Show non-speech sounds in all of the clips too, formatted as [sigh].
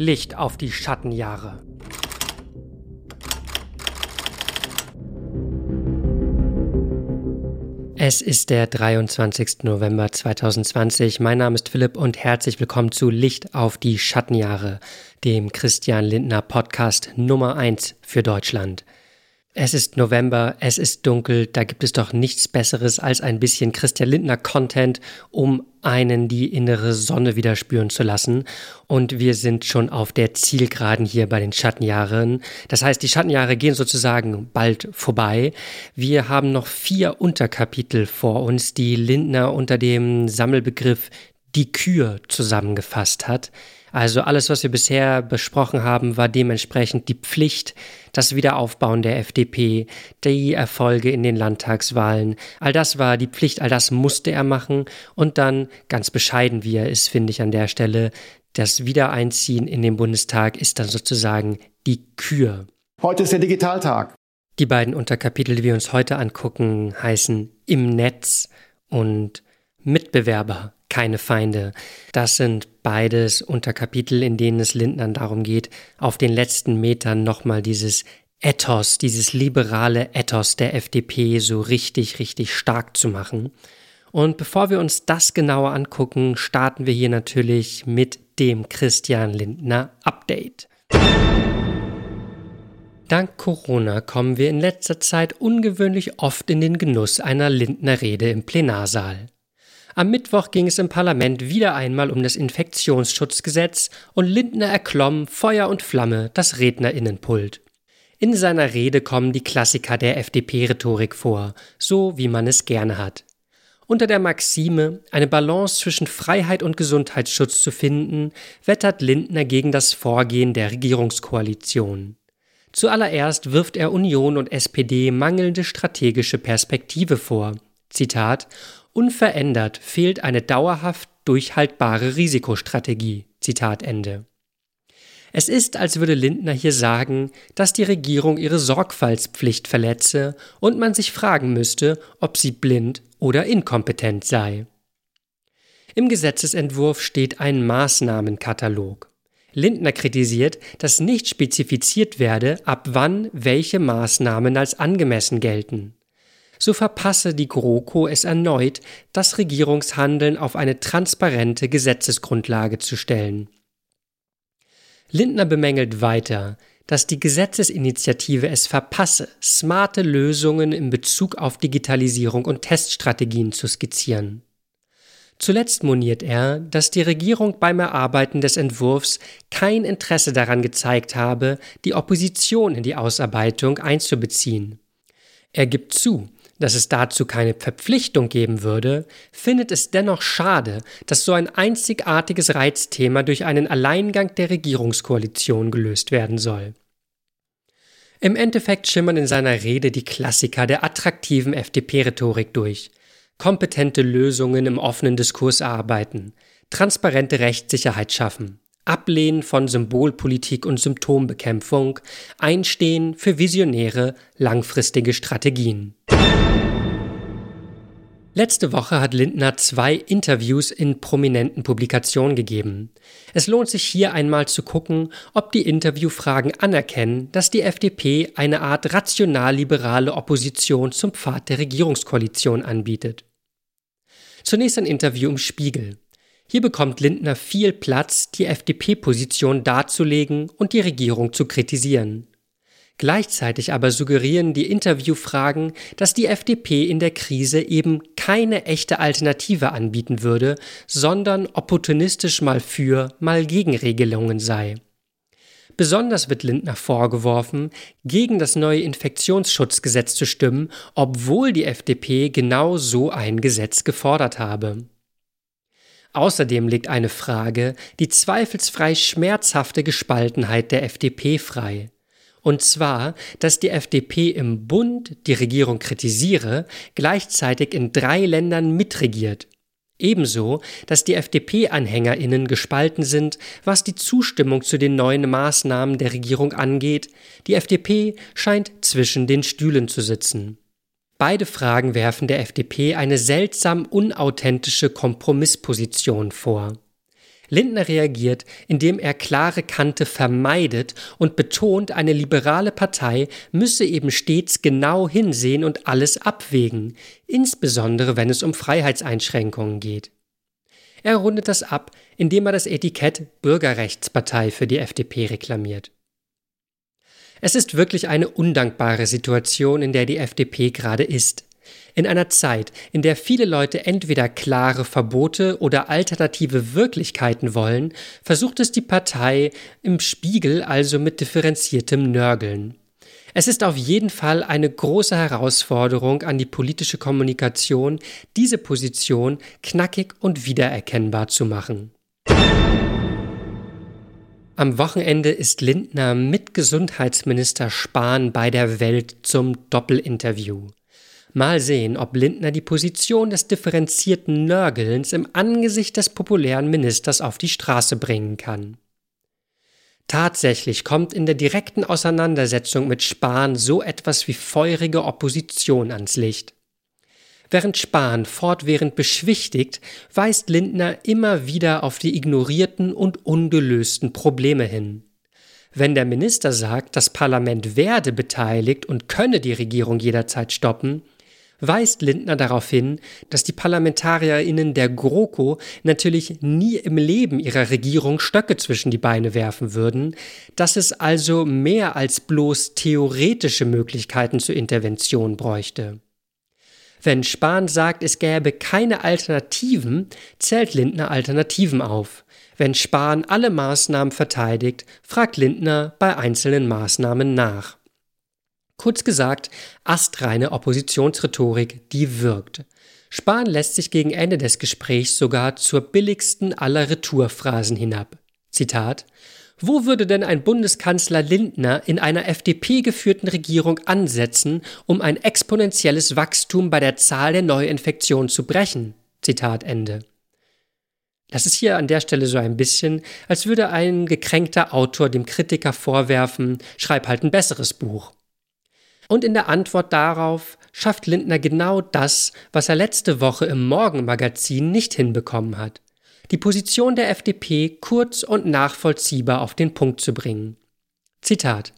Licht auf die Schattenjahre. Es ist der 23. November 2020. Mein Name ist Philipp und herzlich willkommen zu Licht auf die Schattenjahre, dem Christian Lindner Podcast Nummer 1 für Deutschland. Es ist November, es ist dunkel, da gibt es doch nichts Besseres als ein bisschen Christian Lindner Content, um einen die innere Sonne wieder spüren zu lassen. Und wir sind schon auf der Zielgeraden hier bei den Schattenjahren. Das heißt, die Schattenjahre gehen sozusagen bald vorbei. Wir haben noch vier Unterkapitel vor uns, die Lindner unter dem Sammelbegriff die Kür zusammengefasst hat. Also alles, was wir bisher besprochen haben, war dementsprechend die Pflicht, das Wiederaufbauen der FDP, die Erfolge in den Landtagswahlen. All das war die Pflicht, all das musste er machen. Und dann, ganz bescheiden wie er ist, finde ich an der Stelle, das Wiedereinziehen in den Bundestag ist dann sozusagen die Kür. Heute ist der Digitaltag. Die beiden Unterkapitel, die wir uns heute angucken, heißen Im Netz und Mitbewerber keine Feinde. Das sind beides Unterkapitel, in denen es Lindnern darum geht, auf den letzten Metern nochmal dieses Ethos, dieses liberale Ethos der FDP so richtig, richtig stark zu machen. Und bevor wir uns das genauer angucken, starten wir hier natürlich mit dem Christian Lindner Update. Dank Corona kommen wir in letzter Zeit ungewöhnlich oft in den Genuss einer Lindner Rede im Plenarsaal. Am Mittwoch ging es im Parlament wieder einmal um das Infektionsschutzgesetz und Lindner erklomm Feuer und Flamme das Rednerinnenpult. In seiner Rede kommen die Klassiker der FDP-Rhetorik vor, so wie man es gerne hat. Unter der Maxime, eine Balance zwischen Freiheit und Gesundheitsschutz zu finden, wettert Lindner gegen das Vorgehen der Regierungskoalition. Zuallererst wirft er Union und SPD mangelnde strategische Perspektive vor. Zitat Unverändert fehlt eine dauerhaft durchhaltbare Risikostrategie. Zitat Ende. Es ist, als würde Lindner hier sagen, dass die Regierung ihre Sorgfaltspflicht verletze und man sich fragen müsste, ob sie blind oder inkompetent sei. Im Gesetzesentwurf steht ein Maßnahmenkatalog. Lindner kritisiert, dass nicht spezifiziert werde, ab wann welche Maßnahmen als angemessen gelten so verpasse die GroKo es erneut, das Regierungshandeln auf eine transparente Gesetzesgrundlage zu stellen. Lindner bemängelt weiter, dass die Gesetzesinitiative es verpasse, smarte Lösungen in Bezug auf Digitalisierung und Teststrategien zu skizzieren. Zuletzt moniert er, dass die Regierung beim Erarbeiten des Entwurfs kein Interesse daran gezeigt habe, die Opposition in die Ausarbeitung einzubeziehen. Er gibt zu, dass es dazu keine Verpflichtung geben würde, findet es dennoch schade, dass so ein einzigartiges Reizthema durch einen Alleingang der Regierungskoalition gelöst werden soll. Im Endeffekt schimmern in seiner Rede die Klassiker der attraktiven FDP-Rhetorik durch. Kompetente Lösungen im offenen Diskurs erarbeiten, transparente Rechtssicherheit schaffen, Ablehnen von Symbolpolitik und Symptombekämpfung, Einstehen für visionäre, langfristige Strategien. Letzte Woche hat Lindner zwei Interviews in prominenten Publikationen gegeben. Es lohnt sich hier einmal zu gucken, ob die Interviewfragen anerkennen, dass die FDP eine Art rational-liberale Opposition zum Pfad der Regierungskoalition anbietet. Zunächst ein Interview im Spiegel. Hier bekommt Lindner viel Platz, die FDP-Position darzulegen und die Regierung zu kritisieren. Gleichzeitig aber suggerieren die Interviewfragen, dass die FDP in der Krise eben keine echte Alternative anbieten würde, sondern opportunistisch mal für, mal gegen Regelungen sei. Besonders wird Lindner vorgeworfen, gegen das neue Infektionsschutzgesetz zu stimmen, obwohl die FDP genau so ein Gesetz gefordert habe. Außerdem legt eine Frage die zweifelsfrei schmerzhafte Gespaltenheit der FDP frei. Und zwar, dass die FDP im Bund die Regierung kritisiere, gleichzeitig in drei Ländern mitregiert. Ebenso, dass die FDP-Anhängerinnen gespalten sind, was die Zustimmung zu den neuen Maßnahmen der Regierung angeht. Die FDP scheint zwischen den Stühlen zu sitzen. Beide Fragen werfen der FDP eine seltsam unauthentische Kompromissposition vor. Lindner reagiert, indem er klare Kante vermeidet und betont, eine liberale Partei müsse eben stets genau hinsehen und alles abwägen, insbesondere wenn es um Freiheitseinschränkungen geht. Er rundet das ab, indem er das Etikett Bürgerrechtspartei für die FDP reklamiert. Es ist wirklich eine undankbare Situation, in der die FDP gerade ist. In einer Zeit, in der viele Leute entweder klare Verbote oder alternative Wirklichkeiten wollen, versucht es die Partei im Spiegel also mit differenziertem Nörgeln. Es ist auf jeden Fall eine große Herausforderung an die politische Kommunikation, diese Position knackig und wiedererkennbar zu machen. Am Wochenende ist Lindner mit Gesundheitsminister Spahn bei der Welt zum Doppelinterview. Mal sehen, ob Lindner die Position des differenzierten Nörgelns im Angesicht des populären Ministers auf die Straße bringen kann. Tatsächlich kommt in der direkten Auseinandersetzung mit Spahn so etwas wie feurige Opposition ans Licht. Während Spahn fortwährend beschwichtigt, weist Lindner immer wieder auf die ignorierten und ungelösten Probleme hin. Wenn der Minister sagt, das Parlament werde beteiligt und könne die Regierung jederzeit stoppen, weist Lindner darauf hin, dass die ParlamentarierInnen der GroKo natürlich nie im Leben ihrer Regierung Stöcke zwischen die Beine werfen würden, dass es also mehr als bloß theoretische Möglichkeiten zur Intervention bräuchte. Wenn Spahn sagt, es gäbe keine Alternativen, zählt Lindner Alternativen auf. Wenn Spahn alle Maßnahmen verteidigt, fragt Lindner bei einzelnen Maßnahmen nach. Kurz gesagt, astreine Oppositionsrhetorik, die wirkt. Spahn lässt sich gegen Ende des Gesprächs sogar zur billigsten aller Retourphrasen hinab. Zitat Wo würde denn ein Bundeskanzler Lindner in einer FDP geführten Regierung ansetzen, um ein exponentielles Wachstum bei der Zahl der Neuinfektionen zu brechen? Zitat Ende. Das ist hier an der Stelle so ein bisschen, als würde ein gekränkter Autor dem Kritiker vorwerfen, schreib halt ein besseres Buch. Und in der Antwort darauf schafft Lindner genau das, was er letzte Woche im Morgenmagazin nicht hinbekommen hat. Die Position der FDP kurz und nachvollziehbar auf den Punkt zu bringen. Zitat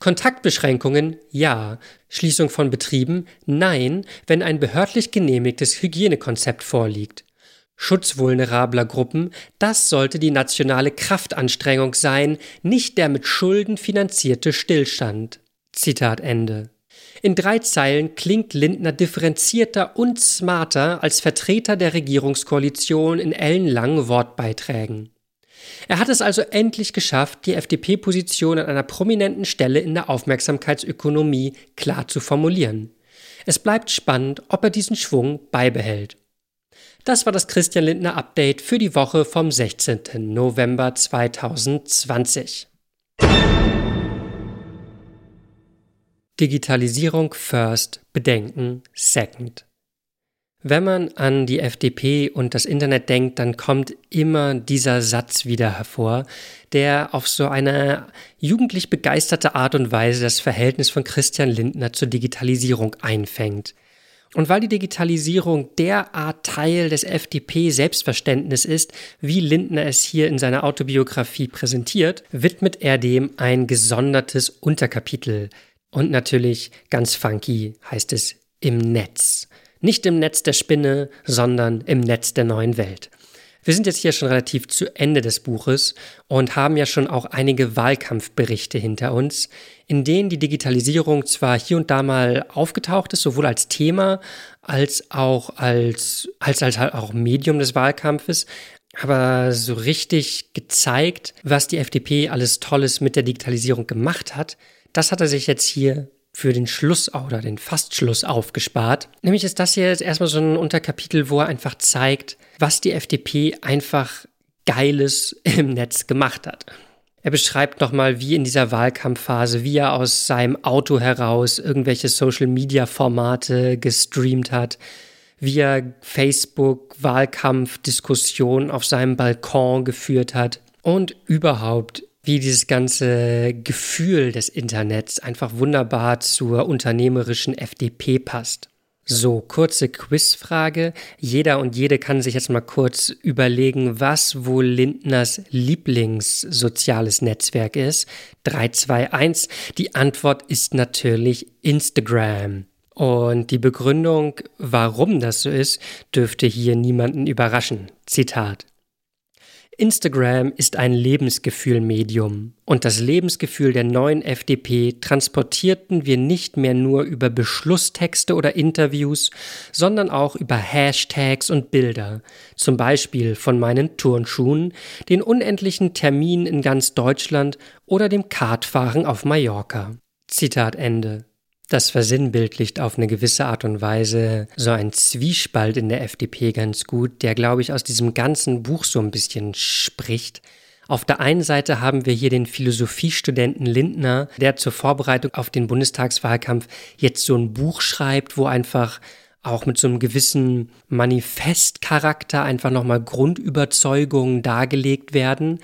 Kontaktbeschränkungen ja, Schließung von Betrieben nein, wenn ein behördlich genehmigtes Hygienekonzept vorliegt. Schutz vulnerabler Gruppen, das sollte die nationale Kraftanstrengung sein, nicht der mit Schulden finanzierte Stillstand. Zitat Ende. In drei Zeilen klingt Lindner differenzierter und smarter als Vertreter der Regierungskoalition in ellenlangen Wortbeiträgen. Er hat es also endlich geschafft, die FDP-Position an einer prominenten Stelle in der Aufmerksamkeitsökonomie klar zu formulieren. Es bleibt spannend, ob er diesen Schwung beibehält. Das war das Christian Lindner Update für die Woche vom 16. November 2020. Digitalisierung first, Bedenken second. Wenn man an die FDP und das Internet denkt, dann kommt immer dieser Satz wieder hervor, der auf so eine jugendlich begeisterte Art und Weise das Verhältnis von Christian Lindner zur Digitalisierung einfängt. Und weil die Digitalisierung derart Teil des FDP-Selbstverständnis ist, wie Lindner es hier in seiner Autobiografie präsentiert, widmet er dem ein gesondertes Unterkapitel. Und natürlich ganz funky heißt es im Netz. Nicht im Netz der Spinne, sondern im Netz der neuen Welt. Wir sind jetzt hier schon relativ zu Ende des Buches und haben ja schon auch einige Wahlkampfberichte hinter uns, in denen die Digitalisierung zwar hier und da mal aufgetaucht ist, sowohl als Thema als auch als, als, als halt auch Medium des Wahlkampfes, aber so richtig gezeigt, was die FDP alles Tolles mit der Digitalisierung gemacht hat, das hat er sich jetzt hier für den Schluss oder den Fastschluss aufgespart. Nämlich ist das hier jetzt erstmal so ein Unterkapitel, wo er einfach zeigt, was die FDP einfach Geiles [laughs] im Netz gemacht hat. Er beschreibt nochmal, wie in dieser Wahlkampfphase, wie er aus seinem Auto heraus irgendwelche Social-Media-Formate gestreamt hat, wie er Facebook-Wahlkampfdiskussionen auf seinem Balkon geführt hat und überhaupt, wie dieses ganze Gefühl des Internets einfach wunderbar zur unternehmerischen FDP passt. So, kurze Quizfrage. Jeder und jede kann sich jetzt mal kurz überlegen, was wohl Lindners Lieblingssoziales Netzwerk ist. 3, 2, 1. Die Antwort ist natürlich Instagram. Und die Begründung, warum das so ist, dürfte hier niemanden überraschen. Zitat. Instagram ist ein Lebensgefühlmedium und das Lebensgefühl der neuen FDP transportierten wir nicht mehr nur über Beschlusstexte oder Interviews, sondern auch über Hashtags und Bilder, zum Beispiel von meinen Turnschuhen, den unendlichen Terminen in ganz Deutschland oder dem Kartfahren auf Mallorca. Zitat Ende. Das versinnbildlicht auf eine gewisse Art und Weise so ein Zwiespalt in der FDP ganz gut, der, glaube ich, aus diesem ganzen Buch so ein bisschen spricht. Auf der einen Seite haben wir hier den Philosophiestudenten Lindner, der zur Vorbereitung auf den Bundestagswahlkampf jetzt so ein Buch schreibt, wo einfach auch mit so einem gewissen Manifestcharakter einfach nochmal Grundüberzeugungen dargelegt werden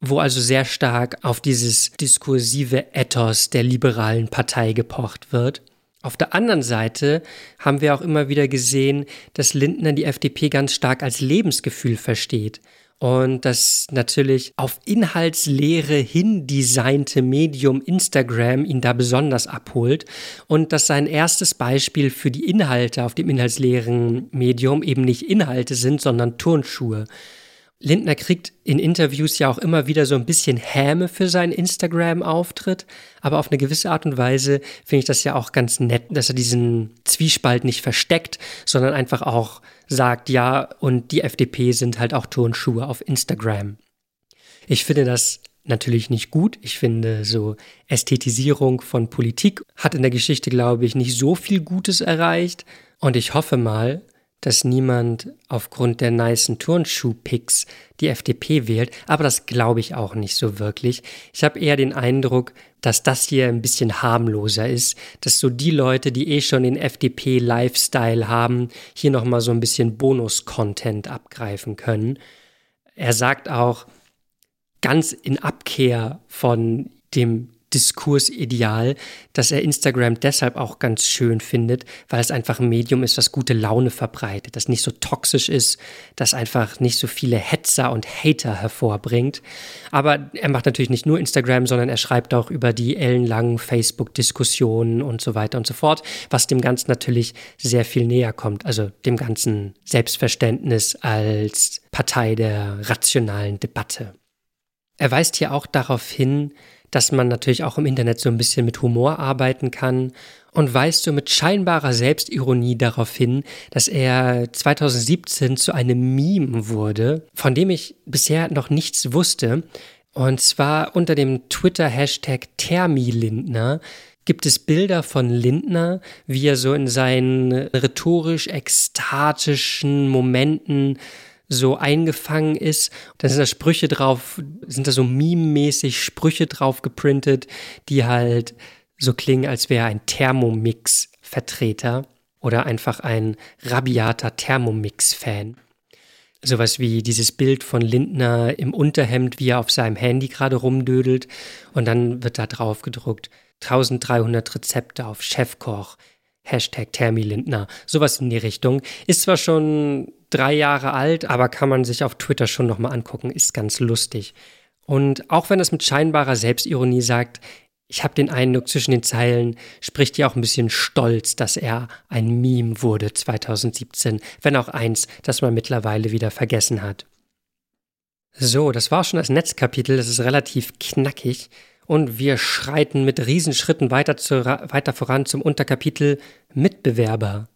wo also sehr stark auf dieses diskursive Ethos der liberalen Partei gepocht wird. Auf der anderen Seite haben wir auch immer wieder gesehen, dass Lindner die FDP ganz stark als Lebensgefühl versteht und das natürlich auf Inhaltslehre hin designte Medium Instagram ihn da besonders abholt und dass sein erstes Beispiel für die Inhalte auf dem inhaltsleeren Medium eben nicht Inhalte sind, sondern Turnschuhe. Lindner kriegt in Interviews ja auch immer wieder so ein bisschen Häme für seinen Instagram-Auftritt, aber auf eine gewisse Art und Weise finde ich das ja auch ganz nett, dass er diesen Zwiespalt nicht versteckt, sondern einfach auch sagt, ja, und die FDP sind halt auch Turnschuhe auf Instagram. Ich finde das natürlich nicht gut. Ich finde, so Ästhetisierung von Politik hat in der Geschichte, glaube ich, nicht so viel Gutes erreicht. Und ich hoffe mal, dass niemand aufgrund der nicen Turnschuh-Picks die FDP wählt, aber das glaube ich auch nicht so wirklich. Ich habe eher den Eindruck, dass das hier ein bisschen harmloser ist, dass so die Leute, die eh schon den FDP-Lifestyle haben, hier nochmal so ein bisschen Bonus-Content abgreifen können. Er sagt auch, ganz in Abkehr von dem Diskursideal, dass er Instagram deshalb auch ganz schön findet, weil es einfach ein Medium ist, was gute Laune verbreitet, das nicht so toxisch ist, das einfach nicht so viele Hetzer und Hater hervorbringt. Aber er macht natürlich nicht nur Instagram, sondern er schreibt auch über die ellenlangen Facebook-Diskussionen und so weiter und so fort, was dem Ganzen natürlich sehr viel näher kommt, also dem ganzen Selbstverständnis als Partei der rationalen Debatte. Er weist hier auch darauf hin, dass man natürlich auch im Internet so ein bisschen mit Humor arbeiten kann und weist so mit scheinbarer Selbstironie darauf hin, dass er 2017 zu einem Meme wurde, von dem ich bisher noch nichts wusste. Und zwar unter dem Twitter-Hashtag Thermilindner gibt es Bilder von Lindner, wie er so in seinen rhetorisch ekstatischen Momenten so eingefangen ist. Da sind da Sprüche drauf, sind da so meme-mäßig Sprüche drauf geprintet, die halt so klingen, als wäre ein Thermomix-Vertreter oder einfach ein rabiater Thermomix-Fan. Sowas wie dieses Bild von Lindner im Unterhemd, wie er auf seinem Handy gerade rumdödelt und dann wird da drauf gedruckt 1300 Rezepte auf Chefkoch, Hashtag Thermilindner, sowas in die Richtung. Ist zwar schon drei Jahre alt, aber kann man sich auf Twitter schon nochmal angucken, ist ganz lustig. Und auch wenn es mit scheinbarer Selbstironie sagt, ich habe den Eindruck, zwischen den Zeilen spricht ja auch ein bisschen stolz, dass er ein Meme wurde 2017, wenn auch eins, das man mittlerweile wieder vergessen hat. So, das war schon das Netzkapitel, das ist relativ knackig und wir schreiten mit Riesenschritten weiter, zu, weiter voran zum Unterkapitel Mitbewerber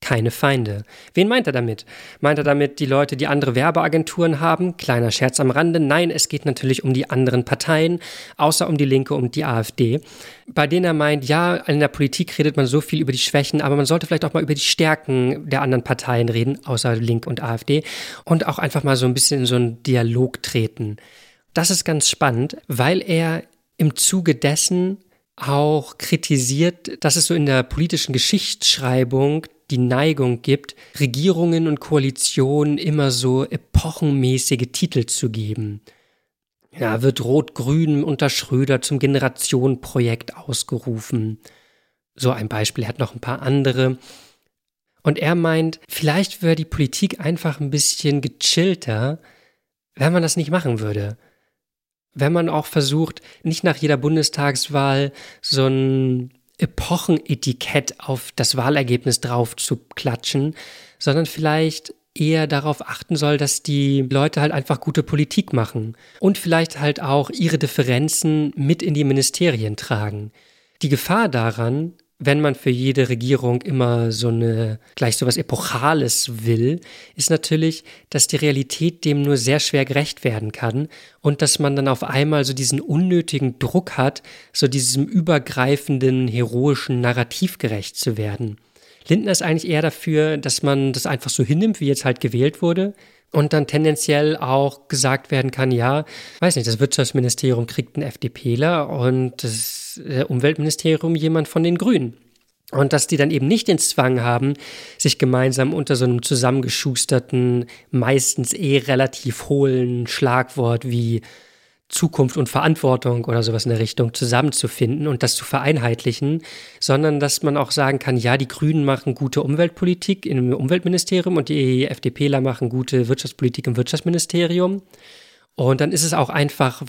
keine Feinde. Wen meint er damit? Meint er damit die Leute, die andere Werbeagenturen haben? Kleiner Scherz am Rande. Nein, es geht natürlich um die anderen Parteien, außer um die Linke und die AfD, bei denen er meint, ja, in der Politik redet man so viel über die Schwächen, aber man sollte vielleicht auch mal über die Stärken der anderen Parteien reden, außer Link und AfD, und auch einfach mal so ein bisschen in so einen Dialog treten. Das ist ganz spannend, weil er im Zuge dessen auch kritisiert, dass es so in der politischen Geschichtsschreibung die Neigung gibt, Regierungen und Koalitionen immer so epochenmäßige Titel zu geben. Ja, wird Rot-Grün unter Schröder zum Generationenprojekt ausgerufen. So ein Beispiel, er hat noch ein paar andere. Und er meint, vielleicht wäre die Politik einfach ein bisschen gechillter, wenn man das nicht machen würde. Wenn man auch versucht, nicht nach jeder Bundestagswahl so ein Epochenetikett auf das Wahlergebnis drauf zu klatschen, sondern vielleicht eher darauf achten soll, dass die Leute halt einfach gute Politik machen und vielleicht halt auch ihre Differenzen mit in die Ministerien tragen. Die Gefahr daran, wenn man für jede Regierung immer so eine gleich so was Epochales will, ist natürlich, dass die Realität dem nur sehr schwer gerecht werden kann und dass man dann auf einmal so diesen unnötigen Druck hat, so diesem übergreifenden, heroischen Narrativ gerecht zu werden. Lindner ist eigentlich eher dafür, dass man das einfach so hinnimmt, wie jetzt halt gewählt wurde. Und dann tendenziell auch gesagt werden kann, ja, weiß nicht, das Wirtschaftsministerium kriegt einen FDPler und das Umweltministerium jemand von den Grünen. Und dass die dann eben nicht den Zwang haben, sich gemeinsam unter so einem zusammengeschusterten, meistens eh relativ hohlen Schlagwort wie Zukunft und Verantwortung oder sowas in der Richtung zusammenzufinden und das zu vereinheitlichen, sondern dass man auch sagen kann, ja, die Grünen machen gute Umweltpolitik im Umweltministerium und die FDPler machen gute Wirtschaftspolitik im Wirtschaftsministerium. Und dann ist es auch einfach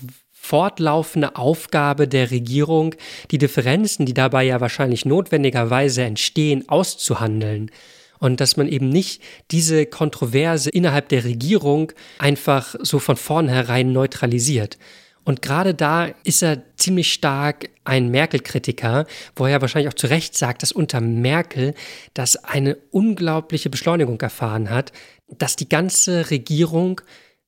fortlaufende Aufgabe der Regierung, die Differenzen, die dabei ja wahrscheinlich notwendigerweise entstehen, auszuhandeln und dass man eben nicht diese Kontroverse innerhalb der Regierung einfach so von vornherein neutralisiert. Und gerade da ist er ziemlich stark ein Merkel-Kritiker, wo er wahrscheinlich auch zu Recht sagt, dass unter Merkel das eine unglaubliche Beschleunigung erfahren hat, dass die ganze Regierung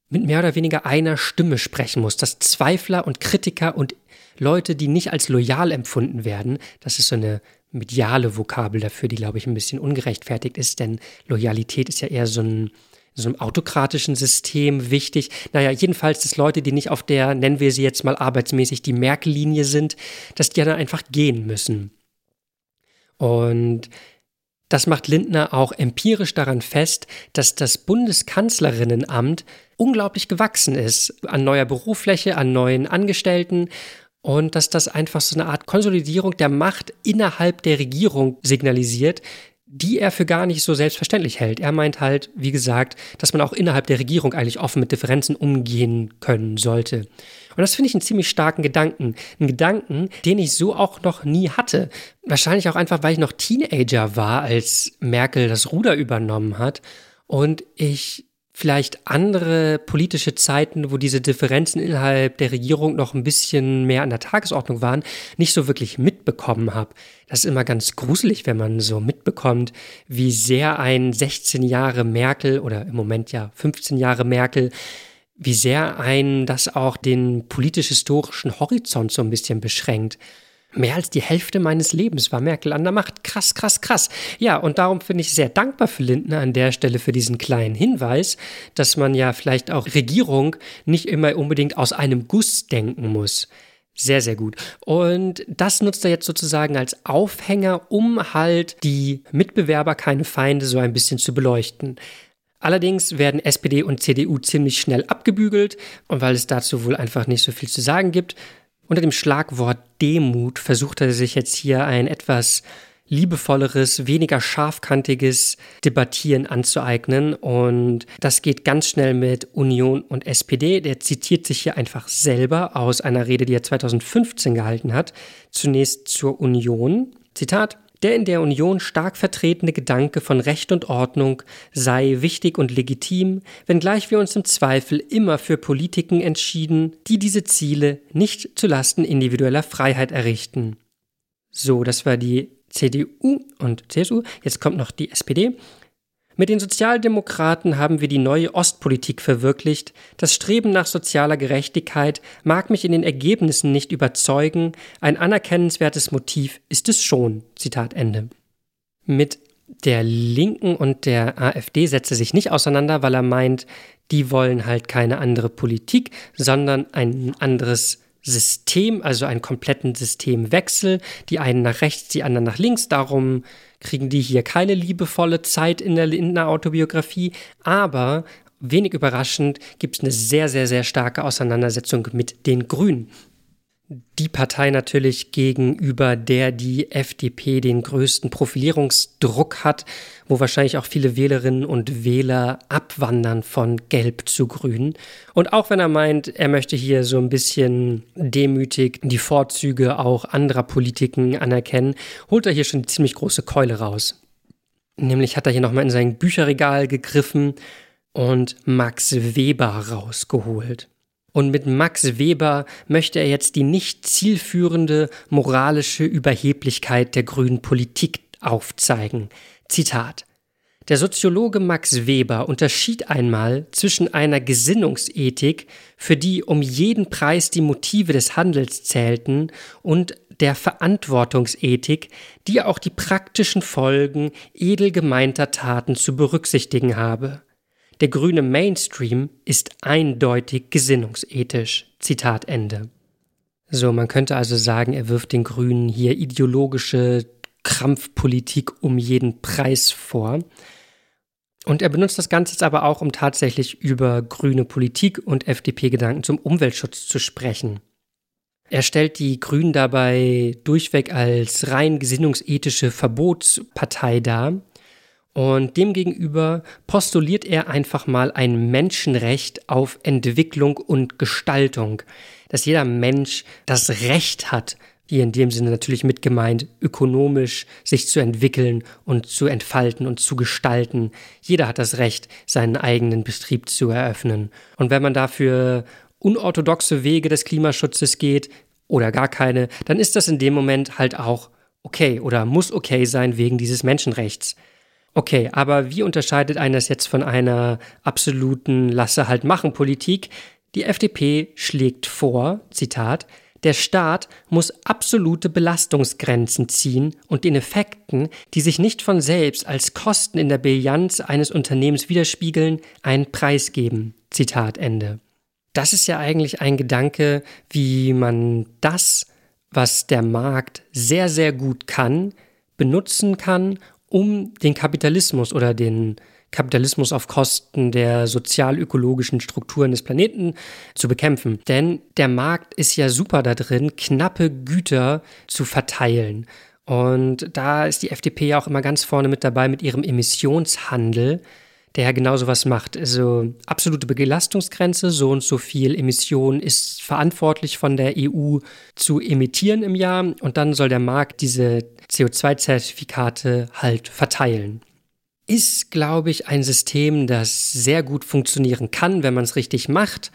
mit mehr oder weniger einer Stimme sprechen muss, dass Zweifler und Kritiker und Leute, die nicht als loyal empfunden werden, das ist so eine mediale Vokabel dafür, die, glaube ich, ein bisschen ungerechtfertigt ist, denn Loyalität ist ja eher so ein so einem autokratischen System wichtig. Naja, jedenfalls, dass Leute, die nicht auf der, nennen wir sie jetzt mal arbeitsmäßig, die Merkel-Linie sind, dass die dann einfach gehen müssen. Und das macht Lindner auch empirisch daran fest, dass das Bundeskanzlerinnenamt unglaublich gewachsen ist an neuer Berufsfläche, an neuen Angestellten und dass das einfach so eine Art Konsolidierung der Macht innerhalb der Regierung signalisiert, die er für gar nicht so selbstverständlich hält. Er meint halt, wie gesagt, dass man auch innerhalb der Regierung eigentlich offen mit Differenzen umgehen können sollte. Und das finde ich einen ziemlich starken Gedanken. Einen Gedanken, den ich so auch noch nie hatte. Wahrscheinlich auch einfach, weil ich noch Teenager war, als Merkel das Ruder übernommen hat. Und ich vielleicht andere politische Zeiten, wo diese Differenzen innerhalb der Regierung noch ein bisschen mehr an der Tagesordnung waren, nicht so wirklich mitbekommen habe. Das ist immer ganz gruselig, wenn man so mitbekommt, wie sehr ein 16 Jahre Merkel oder im Moment ja 15 Jahre Merkel, wie sehr ein das auch den politisch-historischen Horizont so ein bisschen beschränkt. Mehr als die Hälfte meines Lebens war Merkel an der Macht. Krass, krass, krass. Ja, und darum finde ich sehr dankbar für Lindner an der Stelle für diesen kleinen Hinweis, dass man ja vielleicht auch Regierung nicht immer unbedingt aus einem Guss denken muss. Sehr, sehr gut. Und das nutzt er jetzt sozusagen als Aufhänger, um halt die Mitbewerber, keine Feinde, so ein bisschen zu beleuchten. Allerdings werden SPD und CDU ziemlich schnell abgebügelt und weil es dazu wohl einfach nicht so viel zu sagen gibt, unter dem Schlagwort Demut versucht er sich jetzt hier ein etwas liebevolleres, weniger scharfkantiges Debattieren anzueignen. Und das geht ganz schnell mit Union und SPD. Der zitiert sich hier einfach selber aus einer Rede, die er 2015 gehalten hat. Zunächst zur Union. Zitat. Der in der Union stark vertretene Gedanke von Recht und Ordnung sei wichtig und legitim, wenngleich wir uns im Zweifel immer für Politiken entschieden, die diese Ziele nicht zulasten individueller Freiheit errichten. So, das war die CDU und CSU. Jetzt kommt noch die SPD. Mit den Sozialdemokraten haben wir die neue Ostpolitik verwirklicht. Das Streben nach sozialer Gerechtigkeit mag mich in den Ergebnissen nicht überzeugen. Ein anerkennenswertes Motiv ist es schon. Zitat Ende. Mit der Linken und der AfD setzt er sich nicht auseinander, weil er meint, die wollen halt keine andere Politik, sondern ein anderes System, also einen kompletten Systemwechsel. Die einen nach rechts, die anderen nach links. Darum kriegen die hier keine liebevolle Zeit in der Lindner Autobiografie, aber wenig überraschend gibt es eine sehr, sehr, sehr starke Auseinandersetzung mit den Grünen. Die Partei natürlich gegenüber der die FDP den größten Profilierungsdruck hat, wo wahrscheinlich auch viele Wählerinnen und Wähler abwandern von Gelb zu Grün. Und auch wenn er meint, er möchte hier so ein bisschen demütig die Vorzüge auch anderer Politiken anerkennen, holt er hier schon eine ziemlich große Keule raus. Nämlich hat er hier nochmal in sein Bücherregal gegriffen und Max Weber rausgeholt. Und mit Max Weber möchte er jetzt die nicht zielführende moralische Überheblichkeit der grünen Politik aufzeigen. Zitat der Soziologe Max Weber unterschied einmal zwischen einer Gesinnungsethik, für die um jeden Preis die Motive des Handels zählten, und der Verantwortungsethik, die auch die praktischen Folgen edel gemeinter Taten zu berücksichtigen habe. Der grüne Mainstream ist eindeutig gesinnungsethisch. Zitat Ende. So, man könnte also sagen, er wirft den Grünen hier ideologische Krampfpolitik um jeden Preis vor. Und er benutzt das Ganze jetzt aber auch, um tatsächlich über grüne Politik und FDP-Gedanken zum Umweltschutz zu sprechen. Er stellt die Grünen dabei durchweg als rein gesinnungsethische Verbotspartei dar und demgegenüber postuliert er einfach mal ein Menschenrecht auf Entwicklung und Gestaltung, dass jeder Mensch das Recht hat, hier in dem Sinne natürlich mit gemeint, ökonomisch sich zu entwickeln und zu entfalten und zu gestalten. Jeder hat das Recht, seinen eigenen Betrieb zu eröffnen. Und wenn man dafür unorthodoxe Wege des Klimaschutzes geht oder gar keine, dann ist das in dem Moment halt auch okay oder muss okay sein wegen dieses Menschenrechts. Okay, aber wie unterscheidet eines jetzt von einer absoluten Lasse halt machen Politik? Die FDP schlägt vor, Zitat, der Staat muss absolute Belastungsgrenzen ziehen und den Effekten, die sich nicht von selbst als Kosten in der Bilanz eines Unternehmens widerspiegeln, einen Preis geben. Zitat Ende. Das ist ja eigentlich ein Gedanke, wie man das, was der Markt sehr, sehr gut kann, benutzen kann, um den Kapitalismus oder den Kapitalismus auf Kosten der sozial-ökologischen Strukturen des Planeten zu bekämpfen. Denn der Markt ist ja super da drin, knappe Güter zu verteilen. Und da ist die FDP ja auch immer ganz vorne mit dabei mit ihrem Emissionshandel der ja genau sowas macht. Also absolute Belastungsgrenze, so und so viel Emission ist verantwortlich von der EU zu emittieren im Jahr und dann soll der Markt diese CO2-Zertifikate halt verteilen. Ist, glaube ich, ein System, das sehr gut funktionieren kann, wenn man es richtig macht.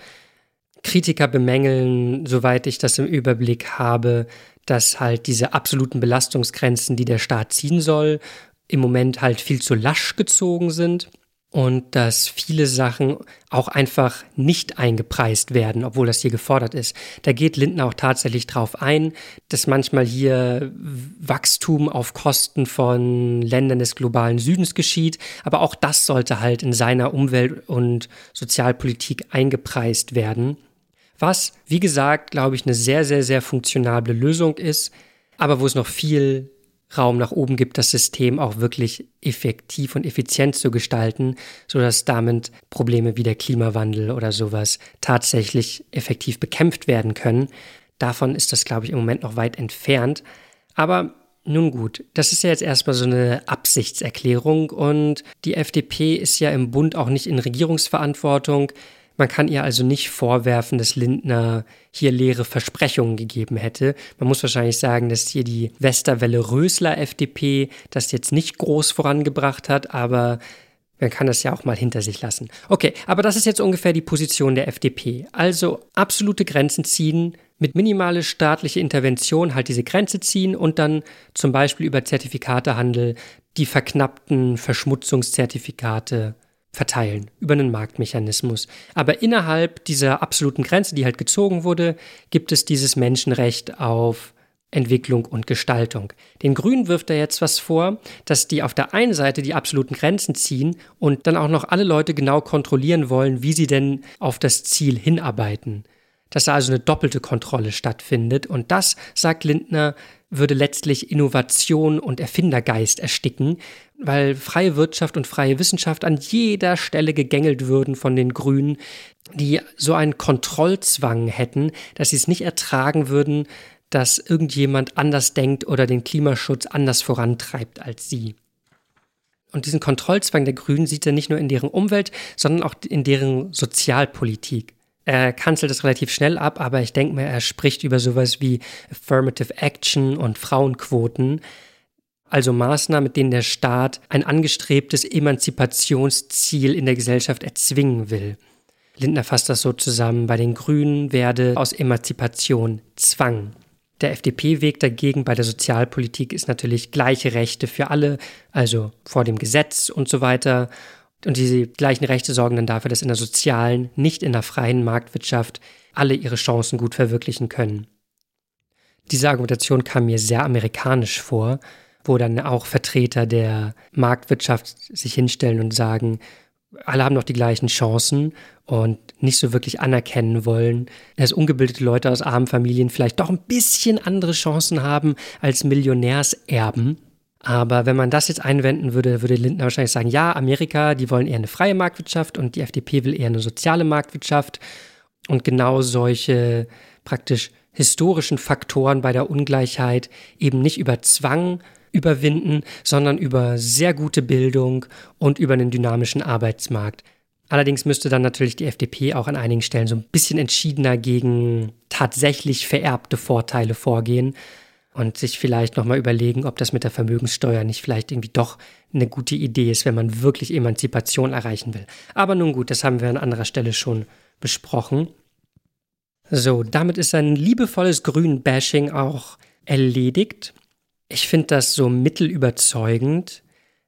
Kritiker bemängeln, soweit ich das im Überblick habe, dass halt diese absoluten Belastungsgrenzen, die der Staat ziehen soll, im Moment halt viel zu lasch gezogen sind und dass viele Sachen auch einfach nicht eingepreist werden, obwohl das hier gefordert ist. Da geht Lindner auch tatsächlich drauf ein, dass manchmal hier Wachstum auf Kosten von Ländern des globalen Südens geschieht, aber auch das sollte halt in seiner Umwelt- und Sozialpolitik eingepreist werden. Was, wie gesagt, glaube ich, eine sehr, sehr, sehr funktionable Lösung ist, aber wo es noch viel Raum nach oben gibt, das System auch wirklich effektiv und effizient zu gestalten, sodass damit Probleme wie der Klimawandel oder sowas tatsächlich effektiv bekämpft werden können. Davon ist das, glaube ich, im Moment noch weit entfernt. Aber nun gut, das ist ja jetzt erstmal so eine Absichtserklärung und die FDP ist ja im Bund auch nicht in Regierungsverantwortung. Man kann ihr also nicht vorwerfen, dass Lindner hier leere Versprechungen gegeben hätte. Man muss wahrscheinlich sagen, dass hier die Westerwelle Rösler FDP das jetzt nicht groß vorangebracht hat, aber man kann das ja auch mal hinter sich lassen. Okay, aber das ist jetzt ungefähr die Position der FDP. Also absolute Grenzen ziehen, mit minimale staatliche Intervention halt diese Grenze ziehen und dann zum Beispiel über Zertifikatehandel die verknappten Verschmutzungszertifikate verteilen über einen Marktmechanismus. Aber innerhalb dieser absoluten Grenze, die halt gezogen wurde, gibt es dieses Menschenrecht auf Entwicklung und Gestaltung. Den Grünen wirft er jetzt was vor, dass die auf der einen Seite die absoluten Grenzen ziehen und dann auch noch alle Leute genau kontrollieren wollen, wie sie denn auf das Ziel hinarbeiten. Dass da also eine doppelte Kontrolle stattfindet. Und das, sagt Lindner, würde letztlich Innovation und Erfindergeist ersticken, weil freie Wirtschaft und freie Wissenschaft an jeder Stelle gegängelt würden von den Grünen, die so einen Kontrollzwang hätten, dass sie es nicht ertragen würden, dass irgendjemand anders denkt oder den Klimaschutz anders vorantreibt als sie. Und diesen Kontrollzwang der Grünen sieht er nicht nur in deren Umwelt, sondern auch in deren Sozialpolitik. Er kanzelt es relativ schnell ab, aber ich denke mir, er spricht über sowas wie Affirmative Action und Frauenquoten, also Maßnahmen, mit denen der Staat ein angestrebtes Emanzipationsziel in der Gesellschaft erzwingen will. Lindner fasst das so zusammen, bei den Grünen werde aus Emanzipation Zwang. Der FDP-Weg dagegen bei der Sozialpolitik ist natürlich gleiche Rechte für alle, also vor dem Gesetz und so weiter und diese gleichen Rechte sorgen dann dafür, dass in der sozialen, nicht in der freien Marktwirtschaft alle ihre Chancen gut verwirklichen können. Diese Argumentation kam mir sehr amerikanisch vor, wo dann auch Vertreter der Marktwirtschaft sich hinstellen und sagen, alle haben doch die gleichen Chancen und nicht so wirklich anerkennen wollen, dass ungebildete Leute aus armen Familien vielleicht doch ein bisschen andere Chancen haben als Millionärserben aber wenn man das jetzt einwenden würde, würde Lindner wahrscheinlich sagen, ja, Amerika, die wollen eher eine freie Marktwirtschaft und die FDP will eher eine soziale Marktwirtschaft. Und genau solche praktisch historischen Faktoren bei der Ungleichheit eben nicht über Zwang überwinden, sondern über sehr gute Bildung und über einen dynamischen Arbeitsmarkt. Allerdings müsste dann natürlich die FDP auch an einigen Stellen so ein bisschen entschiedener gegen tatsächlich vererbte Vorteile vorgehen und sich vielleicht nochmal überlegen, ob das mit der Vermögenssteuer nicht vielleicht irgendwie doch eine gute Idee ist, wenn man wirklich Emanzipation erreichen will. Aber nun gut, das haben wir an anderer Stelle schon besprochen. So, damit ist ein liebevolles Grün-Bashing auch erledigt. Ich finde das so mittelüberzeugend,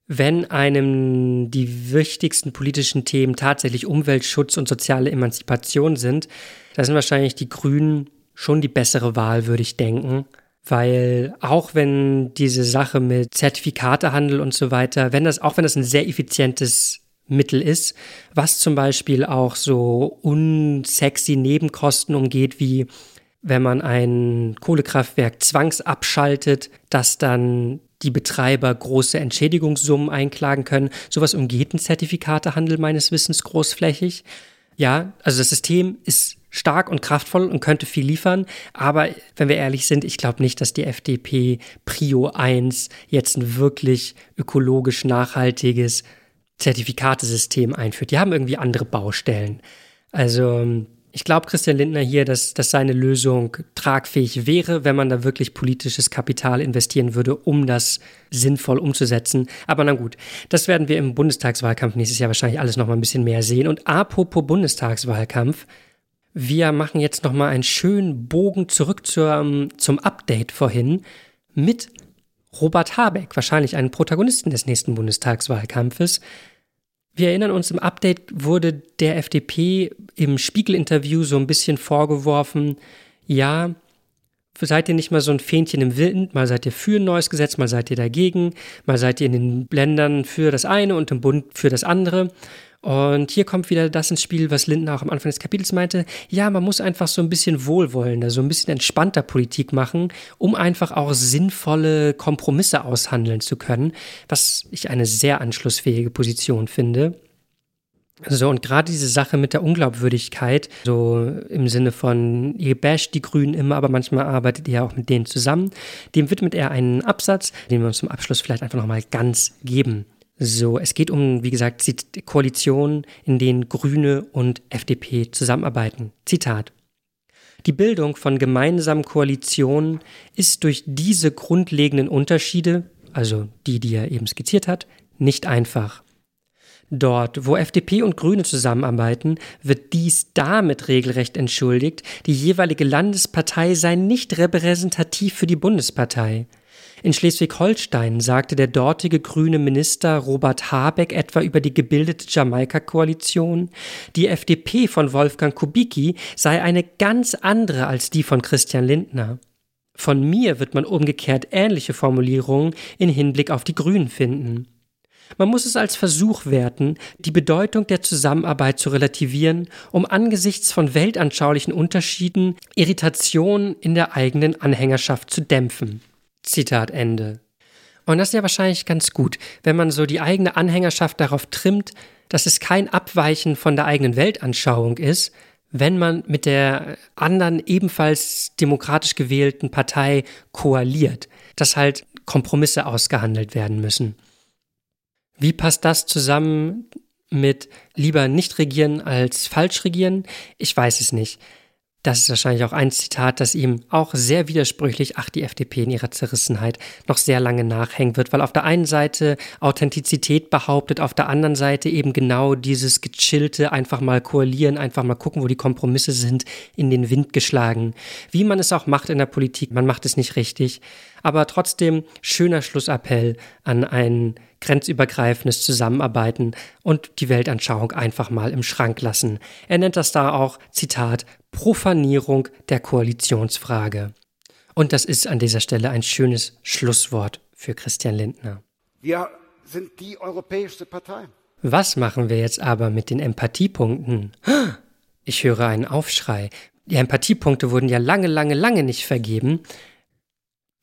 wenn einem die wichtigsten politischen Themen tatsächlich Umweltschutz und soziale Emanzipation sind. Da sind wahrscheinlich die Grünen schon die bessere Wahl, würde ich denken weil auch wenn diese Sache mit Zertifikatehandel und so weiter, wenn das, auch wenn das ein sehr effizientes Mittel ist, was zum Beispiel auch so unsexy Nebenkosten umgeht, wie wenn man ein Kohlekraftwerk zwangsabschaltet, dass dann die Betreiber große Entschädigungssummen einklagen können. Sowas umgeht ein Zertifikatehandel meines Wissens großflächig. Ja, also das System ist stark und kraftvoll und könnte viel liefern. Aber wenn wir ehrlich sind, ich glaube nicht, dass die FDP Prio 1 jetzt ein wirklich ökologisch nachhaltiges Zertifikatesystem einführt. Die haben irgendwie andere Baustellen. Also ich glaube Christian Lindner hier, dass, dass seine Lösung tragfähig wäre, wenn man da wirklich politisches Kapital investieren würde, um das sinnvoll umzusetzen. Aber na gut, das werden wir im Bundestagswahlkampf nächstes Jahr wahrscheinlich alles noch mal ein bisschen mehr sehen. Und apropos Bundestagswahlkampf, wir machen jetzt nochmal einen schönen Bogen zurück zur, zum Update vorhin mit Robert Habeck, wahrscheinlich einen Protagonisten des nächsten Bundestagswahlkampfes. Wir erinnern uns, im Update wurde der FDP im Spiegel-Interview so ein bisschen vorgeworfen, ja, seid ihr nicht mal so ein Fähnchen im Wind, mal seid ihr für ein neues Gesetz, mal seid ihr dagegen, mal seid ihr in den Ländern für das eine und im Bund für das andere. Und hier kommt wieder das ins Spiel, was Lindner auch am Anfang des Kapitels meinte. Ja, man muss einfach so ein bisschen wohlwollender, so ein bisschen entspannter Politik machen, um einfach auch sinnvolle Kompromisse aushandeln zu können, was ich eine sehr anschlussfähige Position finde. So, und gerade diese Sache mit der Unglaubwürdigkeit, so im Sinne von, ihr basht die Grünen immer, aber manchmal arbeitet ihr auch mit denen zusammen, dem widmet er einen Absatz, den wir uns zum Abschluss vielleicht einfach nochmal ganz geben so, es geht um, wie gesagt, Koalitionen, in denen Grüne und FDP zusammenarbeiten. Zitat. Die Bildung von gemeinsamen Koalitionen ist durch diese grundlegenden Unterschiede, also die, die er eben skizziert hat, nicht einfach. Dort, wo FDP und Grüne zusammenarbeiten, wird dies damit regelrecht entschuldigt, die jeweilige Landespartei sei nicht repräsentativ für die Bundespartei. In Schleswig-Holstein sagte der dortige grüne Minister Robert Habeck etwa über die gebildete Jamaika-Koalition, die FDP von Wolfgang Kubicki sei eine ganz andere als die von Christian Lindner. Von mir wird man umgekehrt ähnliche Formulierungen in Hinblick auf die Grünen finden. Man muss es als Versuch werten, die Bedeutung der Zusammenarbeit zu relativieren, um angesichts von weltanschaulichen Unterschieden Irritationen in der eigenen Anhängerschaft zu dämpfen. Zitat Ende. Und das ist ja wahrscheinlich ganz gut, wenn man so die eigene Anhängerschaft darauf trimmt, dass es kein Abweichen von der eigenen Weltanschauung ist, wenn man mit der anderen ebenfalls demokratisch gewählten Partei koaliert, dass halt Kompromisse ausgehandelt werden müssen. Wie passt das zusammen mit lieber nicht regieren als falsch regieren? Ich weiß es nicht. Das ist wahrscheinlich auch ein Zitat, das ihm auch sehr widersprüchlich, ach, die FDP in ihrer Zerrissenheit, noch sehr lange nachhängen wird, weil auf der einen Seite Authentizität behauptet, auf der anderen Seite eben genau dieses gechillte, einfach mal koalieren, einfach mal gucken, wo die Kompromisse sind, in den Wind geschlagen. Wie man es auch macht in der Politik, man macht es nicht richtig. Aber trotzdem schöner Schlussappell an ein grenzübergreifendes Zusammenarbeiten und die Weltanschauung einfach mal im Schrank lassen. Er nennt das da auch, Zitat, Profanierung der Koalitionsfrage. Und das ist an dieser Stelle ein schönes Schlusswort für Christian Lindner. Wir sind die europäischste Partei. Was machen wir jetzt aber mit den Empathiepunkten? Ich höre einen Aufschrei. Die Empathiepunkte wurden ja lange, lange, lange nicht vergeben.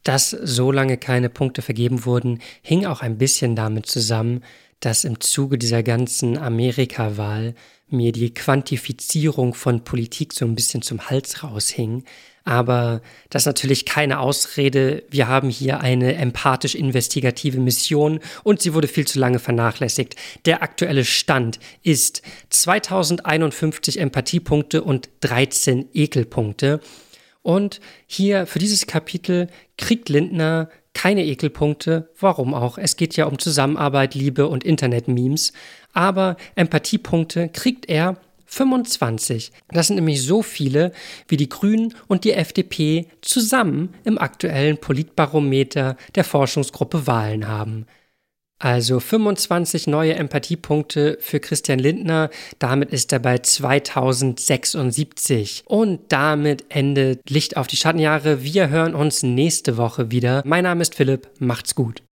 Dass so lange keine Punkte vergeben wurden, hing auch ein bisschen damit zusammen, dass im Zuge dieser ganzen Amerika-Wahl mir die Quantifizierung von Politik so ein bisschen zum Hals raushing. Aber das ist natürlich keine Ausrede. Wir haben hier eine empathisch-investigative Mission und sie wurde viel zu lange vernachlässigt. Der aktuelle Stand ist 2051 Empathiepunkte und 13 Ekelpunkte. Und hier für dieses Kapitel kriegt Lindner keine Ekelpunkte. Warum auch? Es geht ja um Zusammenarbeit, Liebe und Internet-Memes. Aber Empathiepunkte kriegt er 25. Das sind nämlich so viele, wie die Grünen und die FDP zusammen im aktuellen Politbarometer der Forschungsgruppe Wahlen haben. Also 25 neue Empathiepunkte für Christian Lindner. Damit ist er bei 2076. Und damit endet Licht auf die Schattenjahre. Wir hören uns nächste Woche wieder. Mein Name ist Philipp. Macht's gut.